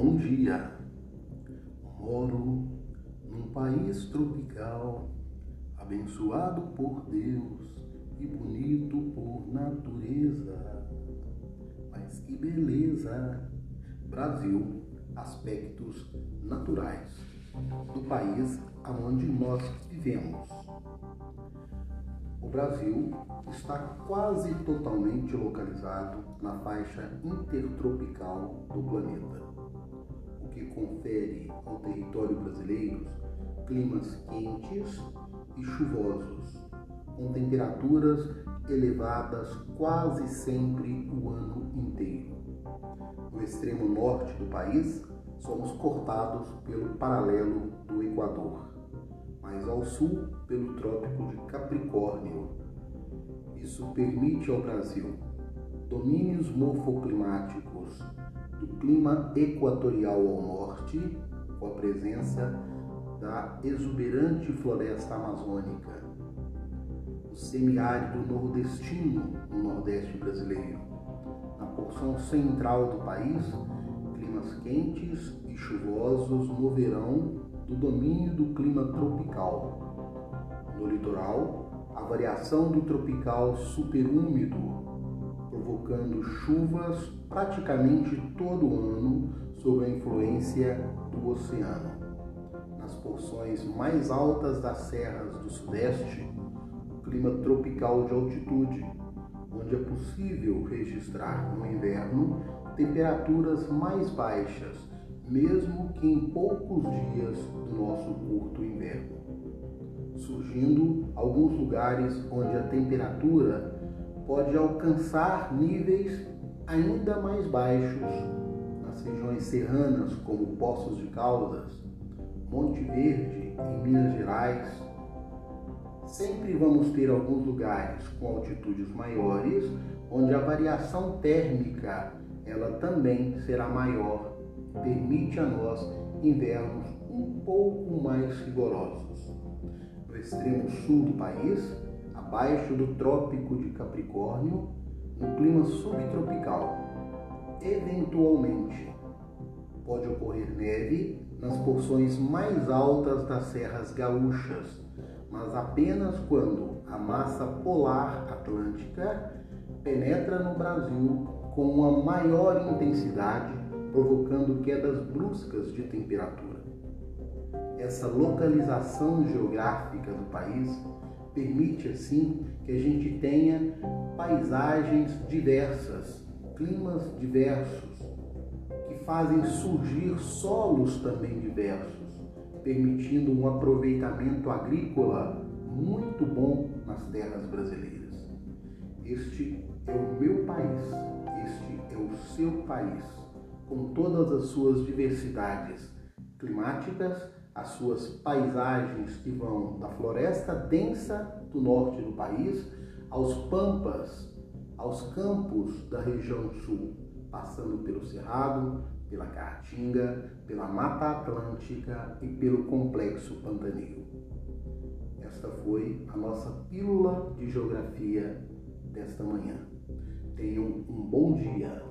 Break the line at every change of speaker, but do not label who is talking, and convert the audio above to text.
bom dia. Moro num país tropical, abençoado por Deus e bonito por natureza. Mas que beleza! Brasil, aspectos naturais do país aonde nós vivemos. O Brasil está quase totalmente localizado na faixa intertropical do planeta, confere ao território brasileiro climas quentes e chuvosos, com temperaturas elevadas quase sempre o ano inteiro. No extremo norte do país, somos cortados pelo paralelo do Equador mais ao sul pelo Trópico de Capricórnio. Isso permite ao Brasil domínios morfoclimáticos clima equatorial ao norte, com a presença da exuberante floresta amazônica, o semiárido nordestino no nordeste brasileiro, na porção central do país, climas quentes e chuvosos no verão do domínio do clima tropical. No litoral, a variação do tropical superúmido, provocando chuvas praticamente todo ano sob a influência do oceano. Nas porções mais altas das serras do sudeste, o clima tropical de altitude, onde é possível registrar no inverno temperaturas mais baixas mesmo que em poucos dias do nosso curto inverno, surgindo alguns lugares onde a temperatura pode alcançar níveis ainda mais baixos nas regiões serranas, como Poços de Caldas, Monte Verde, em Minas Gerais. Sempre vamos ter alguns lugares com altitudes maiores, onde a variação térmica ela também será maior permite a nós invernos um pouco mais rigorosos. No extremo sul do país, abaixo do Trópico de Capricórnio, no clima subtropical, eventualmente pode ocorrer neve nas porções mais altas das serras gaúchas, mas apenas quando a massa polar atlântica penetra no Brasil com uma maior intensidade provocando quedas bruscas de temperatura. Essa localização geográfica do país permite, assim, que a gente tenha paisagens diversas, climas diversos, que fazem surgir solos também diversos, permitindo um aproveitamento agrícola muito bom nas terras brasileiras. Este é o meu país, este é o seu país com todas as suas diversidades climáticas, as suas paisagens que vão da floresta densa do norte do país aos pampas, aos campos da região sul, passando pelo Cerrado, pela Caatinga, pela Mata Atlântica e pelo Complexo Pantanil. Esta foi a nossa pílula de geografia desta manhã. Tenham um bom dia.